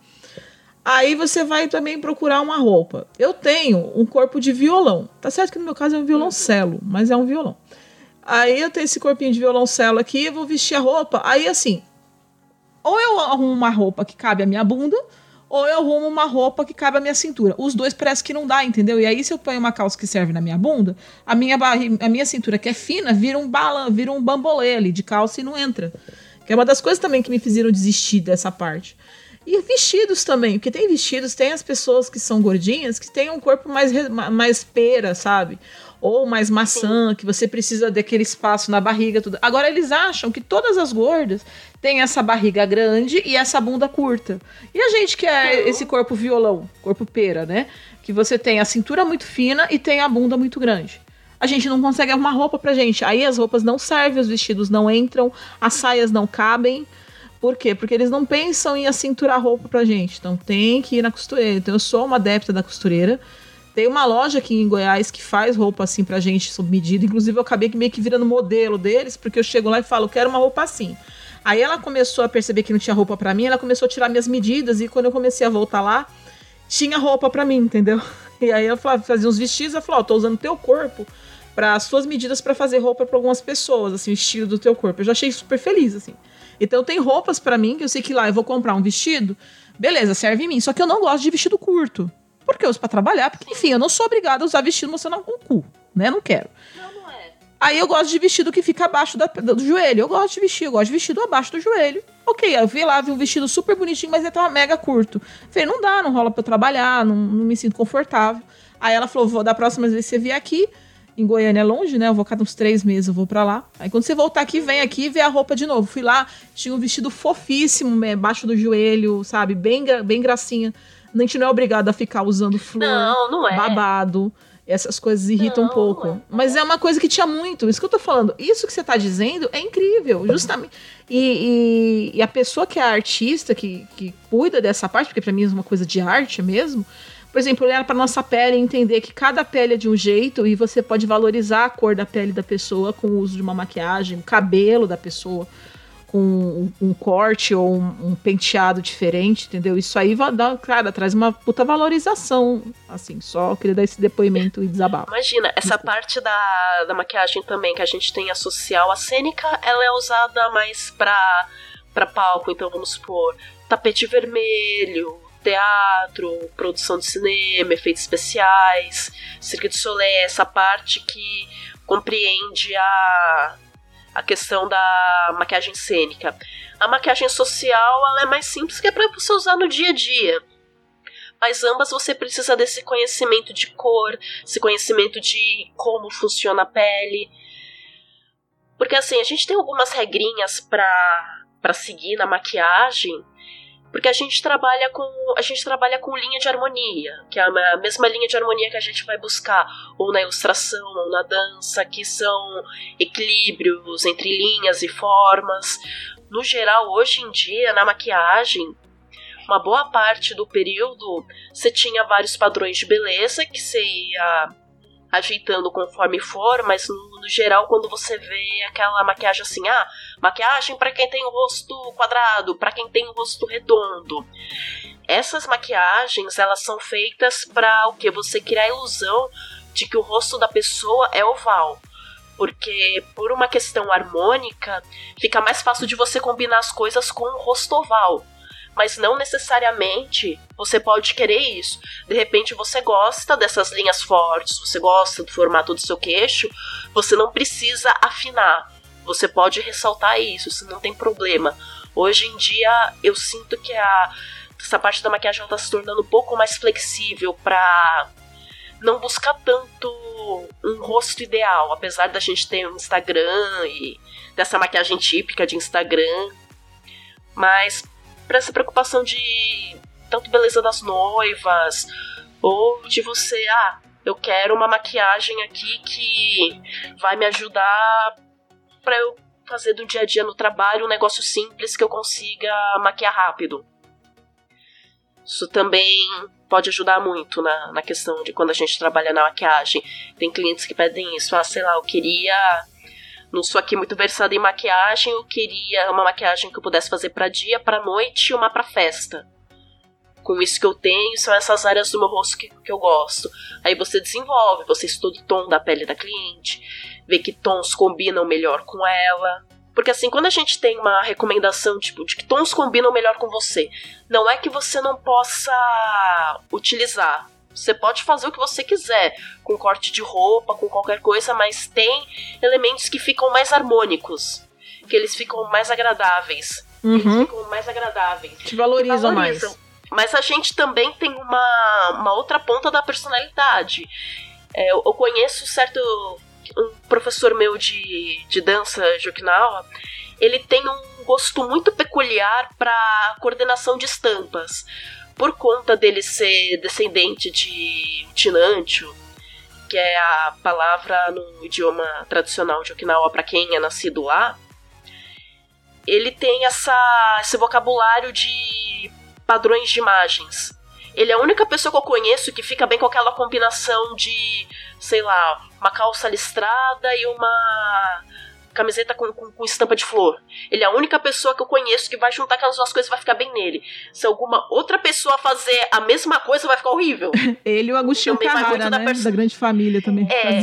Aí você vai também procurar uma roupa. Eu tenho um corpo de violão. Tá certo que no meu caso é um violoncelo, mas é um violão. Aí eu tenho esse corpinho de violoncelo aqui, eu vou vestir a roupa. Aí assim, ou eu arrumo uma roupa que cabe a minha bunda, ou eu arrumo uma roupa que cabe à minha cintura. Os dois parece que não dá, entendeu? E aí, se eu ponho uma calça que serve na minha bunda, a minha, a minha cintura, que é fina, vira um balan, vira um bambolê ali de calça e não entra. Que é uma das coisas também que me fizeram desistir dessa parte. E vestidos também, porque tem vestidos, tem as pessoas que são gordinhas que têm um corpo mais, mais pera, sabe? Ou mais maçã, que você precisa daquele espaço na barriga, tudo. Agora eles acham que todas as gordas têm essa barriga grande e essa bunda curta. E a gente que é esse corpo violão, corpo pera, né? Que você tem a cintura muito fina e tem a bunda muito grande a gente não consegue arrumar roupa pra gente. Aí as roupas não servem, os vestidos não entram, as saias não cabem. Por quê? Porque eles não pensam em acinturar roupa pra gente. Então tem que ir na costureira. Então eu sou uma adepta da costureira. Tem uma loja aqui em Goiás que faz roupa assim pra gente sob medida. Inclusive eu acabei meio que virando modelo deles, porque eu chego lá e falo, quero uma roupa assim. Aí ela começou a perceber que não tinha roupa para mim, ela começou a tirar minhas medidas e quando eu comecei a voltar lá, tinha roupa para mim, entendeu? E aí eu fazia uns vestidos, ela falou, ó, oh, tô usando teu corpo para suas medidas para fazer roupa para algumas pessoas, assim, o estilo do teu corpo. Eu já achei super feliz, assim. Então tem roupas pra mim que eu sei que lá eu vou comprar um vestido, beleza, serve em mim. Só que eu não gosto de vestido curto. Porque eu uso pra trabalhar, porque enfim, eu não sou obrigada a usar vestido mostrando o cu, né? Não quero. Não, não é. Aí eu gosto de vestido que fica abaixo da- do joelho. Eu gosto de vestir, eu gosto de vestido abaixo do joelho. Ok, eu vi lá, vi um vestido super bonitinho, mas ele tava mega curto. Falei, não dá, não rola pra eu trabalhar, não, não me sinto confortável. Aí ela falou, vou da próxima vez que você vier aqui, em Goiânia é longe, né? Eu vou cada uns três meses, eu vou pra lá. Aí quando você voltar aqui, vem aqui e vê a roupa de novo. Fui lá, tinha um vestido fofíssimo, né, abaixo do joelho, sabe? Bem, bem gracinha. A gente não é obrigado a ficar usando flor Não, não é. babado. Essas coisas irritam um Não, pouco. não é. Mas é uma coisa que tinha muito. Isso que eu tô falando. Isso que você tá dizendo é incrível. Justamente. E, e- e a pessoa que é artista, que, que cuida dessa parte, porque pra mim é uma coisa de arte mesmo. Por exemplo, olhar pra nossa pele e entender que cada pele é de um jeito e você pode valorizar a cor da pele da pessoa com o uso de uma maquiagem, o cabelo da pessoa com um, um corte ou um, um penteado diferente, entendeu? Isso aí vai dar, cara, traz uma puta valorização. Assim, só queria dar esse depoimento e desabafo. Imagina, essa parte da, da maquiagem também que a gente tem a social, a cênica, ela é usada mais pra, pra palco, então vamos supor, tapete vermelho, teatro, produção de cinema, efeitos especiais, Cirque du Soleil, essa parte que compreende a, a questão da maquiagem cênica. A maquiagem social, ela é mais simples, que é pra você usar no dia a dia. Mas ambas você precisa desse conhecimento de cor, esse conhecimento de como funciona a pele. Porque assim, a gente tem algumas regrinhas pra, pra seguir na maquiagem, porque a gente trabalha com a gente trabalha com linha de harmonia, que é a mesma linha de harmonia que a gente vai buscar ou na ilustração ou na dança, que são equilíbrios entre linhas e formas. No geral, hoje em dia, na maquiagem, uma boa parte do período você tinha vários padrões de beleza que você ia ajeitando conforme for, mas no, no geral quando você vê aquela maquiagem assim, ah, maquiagem para quem tem o rosto quadrado, para quem tem o rosto redondo. Essas maquiagens, elas são feitas para o que você criar a ilusão de que o rosto da pessoa é oval. Porque por uma questão harmônica, fica mais fácil de você combinar as coisas com o rosto oval mas não necessariamente você pode querer isso. De repente você gosta dessas linhas fortes, você gosta do formato do seu queixo, você não precisa afinar. Você pode ressaltar isso, isso não tem problema. Hoje em dia eu sinto que a, essa parte da maquiagem está se tornando um pouco mais flexível para não buscar tanto um rosto ideal, apesar da gente ter um Instagram e dessa maquiagem típica de Instagram. Mas para essa preocupação de tanto beleza das noivas ou de você, ah, eu quero uma maquiagem aqui que vai me ajudar para eu fazer do dia a dia no trabalho um negócio simples que eu consiga maquiar rápido. Isso também pode ajudar muito na, na questão de quando a gente trabalha na maquiagem. Tem clientes que pedem isso, ah, sei lá, eu queria não sou aqui muito versada em maquiagem, eu queria uma maquiagem que eu pudesse fazer para dia, para noite e uma para festa. Com isso que eu tenho, são essas áreas do meu rosto que, que eu gosto. Aí você desenvolve, você estuda o tom da pele da cliente, vê que tons combinam melhor com ela. Porque assim, quando a gente tem uma recomendação tipo de que tons combinam melhor com você, não é que você não possa utilizar. Você pode fazer o que você quiser, com corte de roupa, com qualquer coisa, mas tem elementos que ficam mais harmônicos, que eles ficam mais agradáveis. Eles Uhum. ficam mais agradáveis. Te valorizam mais. Valorizam. Mas a gente também tem uma, uma outra ponta da personalidade. É, eu, eu conheço certo. Um professor meu de, de dança de Okinawa, ele tem um gosto muito peculiar para coordenação de estampas. Por conta dele ser descendente de Tinantio, que é a palavra no idioma tradicional de Okinawa para quem é nascido lá, ele tem essa, esse vocabulário de padrões de imagens. Ele é a única pessoa que eu conheço que fica bem com aquela combinação de, sei lá, uma calça listrada e uma camiseta com, com, com estampa de flor. Ele é a única pessoa que eu conheço que vai juntar aquelas duas coisas e vai ficar bem nele. Se alguma outra pessoa fazer a mesma coisa, vai ficar horrível. Ele e o Agostinho Carrara, da né? perso- Da grande família também. É.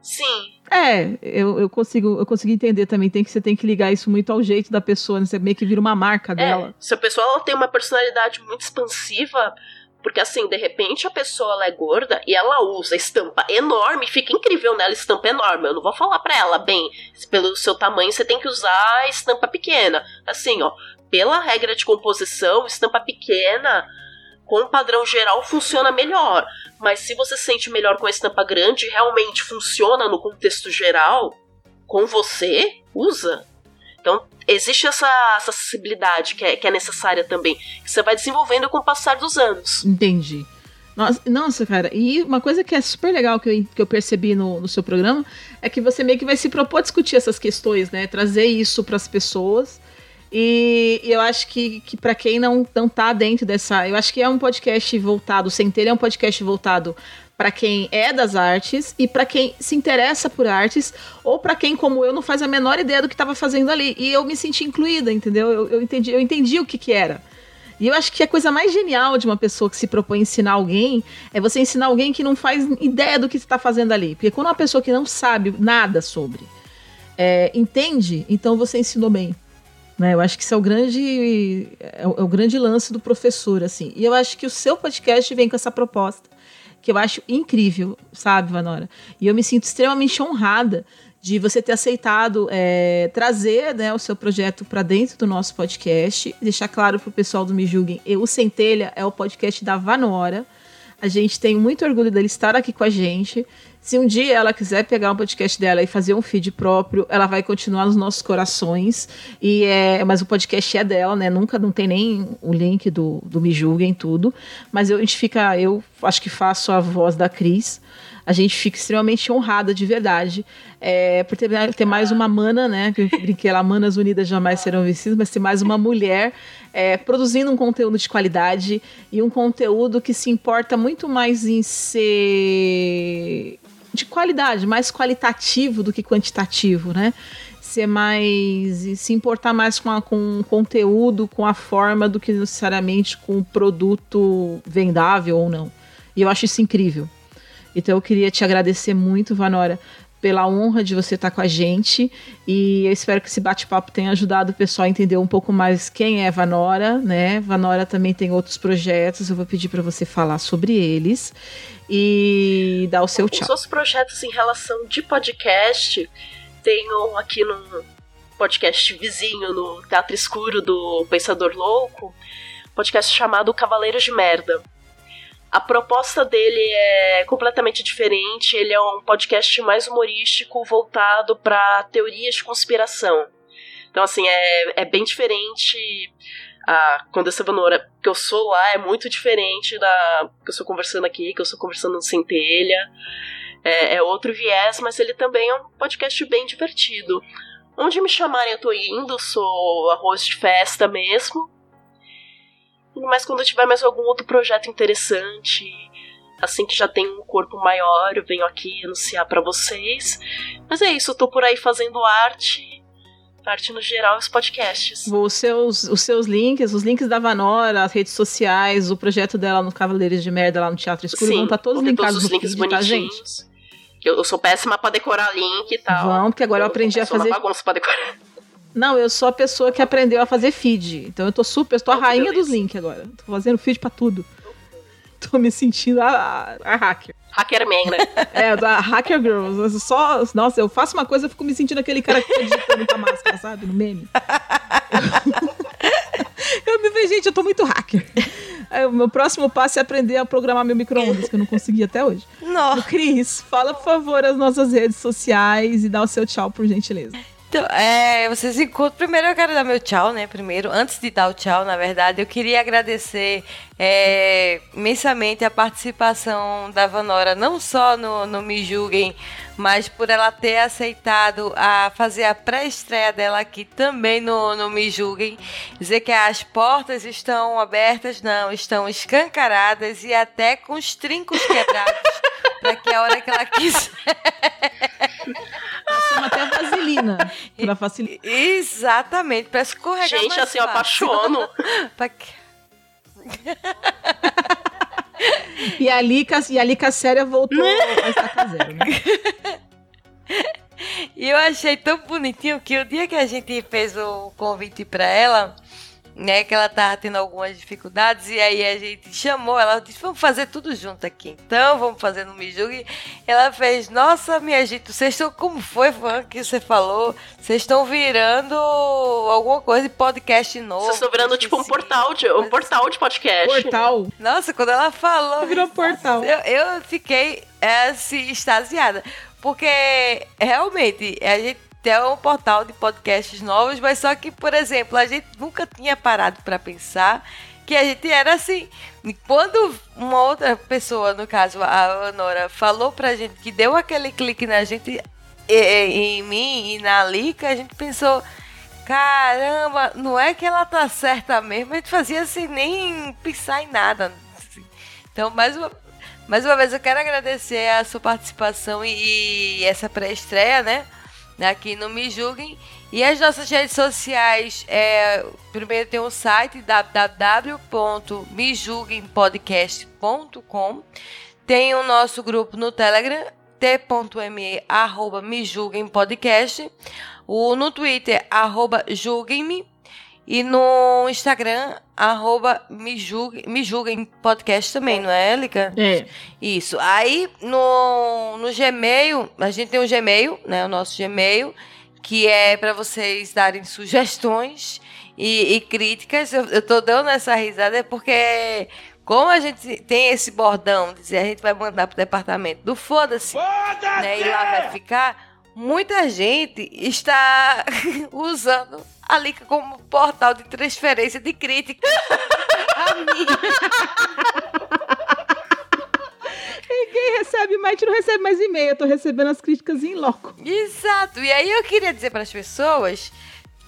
Sim. É, eu, eu consigo eu consigo entender também. Tem que você tem que ligar isso muito ao jeito da pessoa, né? Você meio que vira uma marca dela. É, se a pessoa ela tem uma personalidade muito expansiva, porque assim, de repente a pessoa ela é gorda e ela usa estampa enorme, fica incrível nela estampa enorme. Eu não vou falar pra ela, bem, pelo seu tamanho você tem que usar estampa pequena. Assim, ó, pela regra de composição, estampa pequena com padrão geral funciona melhor. Mas se você se sente melhor com a estampa grande, realmente funciona no contexto geral com você, usa. Então, existe essa, essa acessibilidade que é, que é necessária também. Que você vai desenvolvendo com o passar dos anos. Entendi. Nossa, cara, e uma coisa que é super legal que eu, que eu percebi no, no seu programa é que você meio que vai se propor a discutir essas questões, né? Trazer isso para as pessoas e, eu acho que, que para quem não, não tá dentro dessa. Eu acho que é um podcast voltado, Centelha é um podcast voltado para quem é das artes e para quem se interessa por artes ou para quem como eu não faz a menor ideia do que estava fazendo ali. E eu me senti incluída entendeu? Eu, eu, entendi eu entendi o que que era. E eu acho que a coisa mais genial de uma pessoa que se propõe a ensinar alguém é você ensinar alguém que não faz ideia do que está fazendo ali. Porque quando uma pessoa que não sabe nada sobre é, entende então você ensinou bem né? Eu acho que isso é o grande é o, é o, grande lance do professor, assim. E eu acho que o seu podcast vem com essa proposta, que eu acho incrível, sabe, Vanora? E eu me sinto extremamente honrada de você ter aceitado é, trazer né, o seu projeto para dentro do nosso podcast. Deixar claro para o pessoal do Me Julguem, o Centelha é o podcast da Vanora. A gente tem muito orgulho dele estar aqui com a gente. Se um dia ela quiser pegar um podcast dela e fazer um feed próprio, ela vai continuar nos nossos corações. E é, mas o podcast é dela, né? Nunca não tem nem o link do, do Me Julguem tudo. Mas eu, a gente fica, eu acho que faço a voz da Cris a gente fica extremamente honrada de verdade é, por ter, ter, mais uma mana, né? Que eu brinquei lá, manas unidas jamais serão vencidas, mas ter mais uma mulher é, produzindo um conteúdo de qualidade e um conteúdo que se importa muito mais em ser de qualidade, mais qualitativo do que quantitativo, né? Ser mais. se importar mais com, a, com o conteúdo, com a forma, do que necessariamente com o produto vendável ou não. E eu acho isso incrível. Então eu queria te agradecer muito, Vanora, pela honra de você estar com a gente e eu espero que esse bate-papo tenha ajudado o pessoal a entender um pouco mais quem é Vanora, né? Vanora também tem outros projetos, eu vou pedir para você falar sobre eles e dar o seu tchau. Os outros projetos em relação de podcast, tenho aqui no podcast vizinho no Teatro Escuro do Pensador Louco, podcast chamado Cavaleiros de Merda a proposta dele é completamente diferente. Ele é um podcast mais humorístico, voltado para teorias de conspiração. Então, assim, é, é bem diferente. A Condessa Vanora que eu sou lá é muito diferente da que eu estou conversando aqui, que eu estou conversando no Centelha. É, é outro viés, mas ele também é um podcast bem divertido. Onde me chamarem, eu tô indo, sou arroz de festa mesmo. Mas quando eu tiver mais algum outro projeto interessante, assim que já tem um corpo maior, eu venho aqui anunciar para vocês. Mas é isso, eu tô por aí fazendo arte, arte no geral e os podcasts. Os seus, os seus links, os links da Vanora, as redes sociais, o projeto dela no Cavaleiros de Merda lá no Teatro Escuro, Sim, vão estar tá todos linkados todos os links feed, tá, gente? Eu, eu sou péssima para decorar link e tal. Vão, porque agora eu, eu aprendi a fazer. bagunça pra decorar. Não, eu sou a pessoa que aprendeu a fazer feed. Então eu tô super, eu tô a rainha dos links agora. Tô fazendo feed pra tudo. Tô me sentindo a, a hacker. Hackerman, né? É, a Hacker Girls. Só, nossa, eu faço uma coisa e fico me sentindo aquele cara que tá digitando com a máscara, sabe? No meme. eu me vejo, gente, eu tô muito hacker. É, o meu próximo passo é aprender a programar meu micro-ondas, que eu não consegui até hoje. Nossa. Cris, fala, por favor, as nossas redes sociais e dá o seu tchau, por gentileza. Então, é, vocês encontram. Primeiro eu quero dar meu tchau, né? Primeiro, antes de dar o tchau, na verdade, eu queria agradecer é, imensamente a participação da Vanora, não só no, no Me Julguem, mas por ela ter aceitado a fazer a pré-estreia dela aqui também no, no Me Julguem. Dizer que as portas estão abertas, não, estão escancaradas e até com os trincos quebrados, para que a hora que ela quiser. Passamos até vaselina pra facilitar. Exatamente, pra escorregar Gente, mais assim, eu apaixono. pra... e a Lica, e a Lica séria voltou né? a zero, né? E eu achei tão bonitinho que o dia que a gente fez o convite pra ela, né, que ela tava tendo algumas dificuldades, e aí a gente chamou, ela disse, vamos fazer tudo junto aqui, então, vamos fazer no Me Julgue. Ela fez, nossa, minha gente, vocês estão, como foi, foi que você falou? Vocês estão virando alguma coisa de podcast novo. Vocês estão virando tipo um portal de, um portal de podcast. Portal. Nossa, quando ela falou. Virou portal. Eu, eu fiquei é, assim, extasiada. Porque realmente a gente tem um portal de podcasts novos, mas só que, por exemplo, a gente nunca tinha parado para pensar que a gente era assim. Quando uma outra pessoa, no caso a Anora, falou pra gente que deu aquele clique na gente, em mim e na Lika, a gente pensou. Caramba, não é que ela tá certa mesmo, a gente fazia assim, nem pensar em nada. assim. Então, mais uma, mais uma vez, eu quero agradecer a sua participação e, e essa pré-estreia, né? Aqui no Me Julguem. E as nossas redes sociais, é, primeiro tem o site www.mejulguempodcast.com Tem o nosso grupo no Telegram, t.me arroba me julguem podcast. O, no Twitter, arroba julguem-me. E no Instagram, arroba me julguem, me julguem podcast também, não é, Élica? É. Isso. Aí no, no Gmail, a gente tem o Gmail, né? O nosso Gmail, que é para vocês darem sugestões e, e críticas. Eu, eu tô dando essa risada é porque, como a gente tem esse bordão, dizer a gente vai mandar pro departamento do foda-se, né? E lá vai ficar. Muita gente está usando a Lica como portal de transferência de crítica. a mim. Quem recebe mais, não recebe mais e-mail. Eu tô recebendo as críticas em loco. Exato. E aí eu queria dizer para as pessoas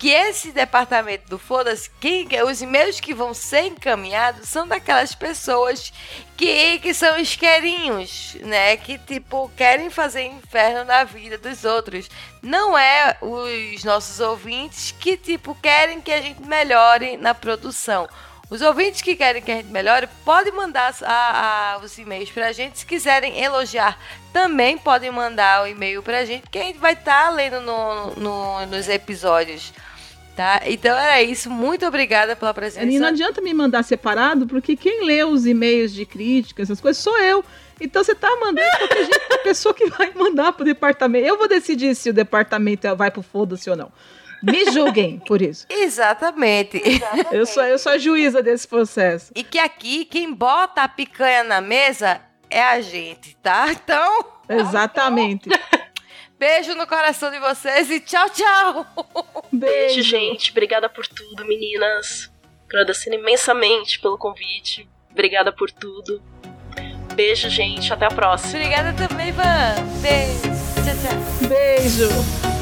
que esse departamento do Foda-se, quem- os e-mails que vão ser encaminhados são daquelas pessoas que, que são isqueirinhos, né? Que, tipo, querem fazer inferno na vida dos outros. Não é os nossos ouvintes que, tipo, querem que a gente melhore na produção. Os ouvintes que querem que a gente melhore, podem mandar a- a- os e-mails pra gente. Se quiserem elogiar, também podem mandar o e-mail pra gente, que a gente vai estar lendo no- no- nos episódios. Tá? Então era isso. Muito obrigada pela presença. E não adianta me mandar separado, porque quem lê os e-mails de crítica, essas coisas, sou eu. Então você tá mandando qualquer jeito pra pessoa que vai mandar pro departamento. Eu vou decidir se o departamento vai pro foda-se ou não. Me julguem por isso. Exatamente. Eu sou, eu sou a juíza desse processo. e que aqui, quem bota a picanha na mesa é a gente, tá? Então, Exatamente. beijo no coração de vocês e tchau, tchau! Beijo, gente. Obrigada por tudo, meninas. Agradecendo imensamente pelo convite. Obrigada por tudo. Beijo, gente. Até a próxima. Obrigada também, Ivan. Beijo. Tchau, tchau. Beijo.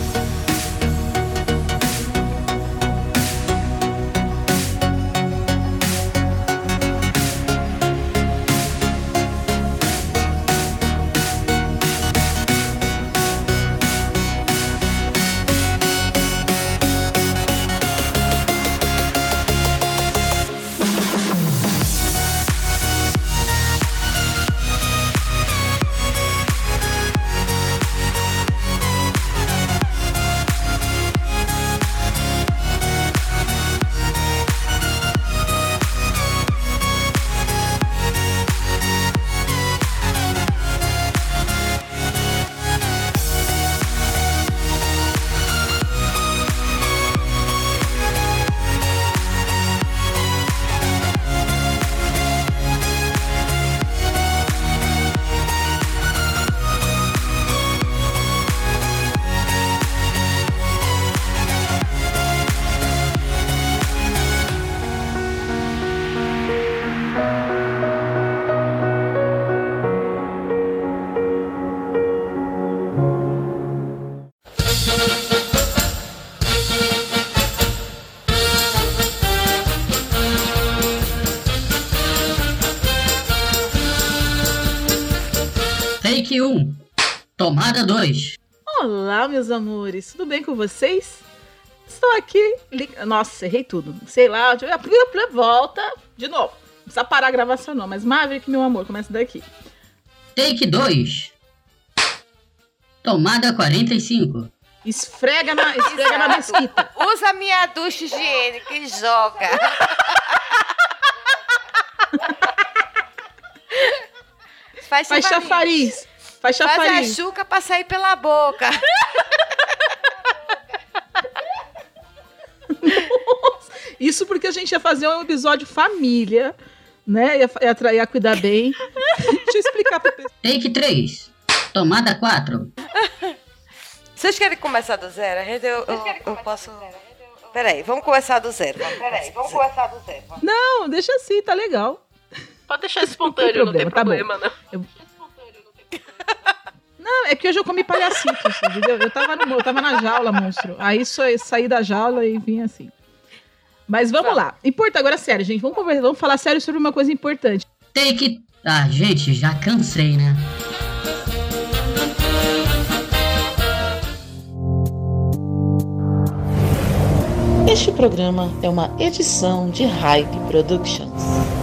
Tomada 2. Olá, meus amores. Tudo bem com vocês? Estou aqui. li- Nossa, errei tudo. Sei lá. Volta de novo. Não precisa parar a gravação, não. Mas Maverick, meu amor, começa daqui. Take 2. Tomada 45. Esfrega na, esfrega na mesquita. Usa minha ducha higiênica e joga. Faz, Faz chafariz. Faz Faz a chuca pra sair pela boca. Isso porque a gente ia fazer um episódio família, né? Ia, ia, ia cuidar bem. Deixa eu explicar pra pessoa. Take 3. Tomada 4. Vocês querem começar do zero? A gente- Eu, eu, eu posso. Peraí, vamos começar do zero. Peraí, vamos começar do zero. Não, deixa assim, tá legal. Pode deixar espontâneo, não tem problema, tá bom. problema, não. Não, é que hoje eu comi palhacitos, entendeu? Eu tava, no, eu tava na jaula, monstro. Aí só saí da jaula e vim assim. Mas vamos lá. Importa agora sério, gente. Vamos, conversar, vamos falar sério sobre uma coisa importante. Take. Ah, gente, já cansei, né? Este programa é uma edição de Hype Productions.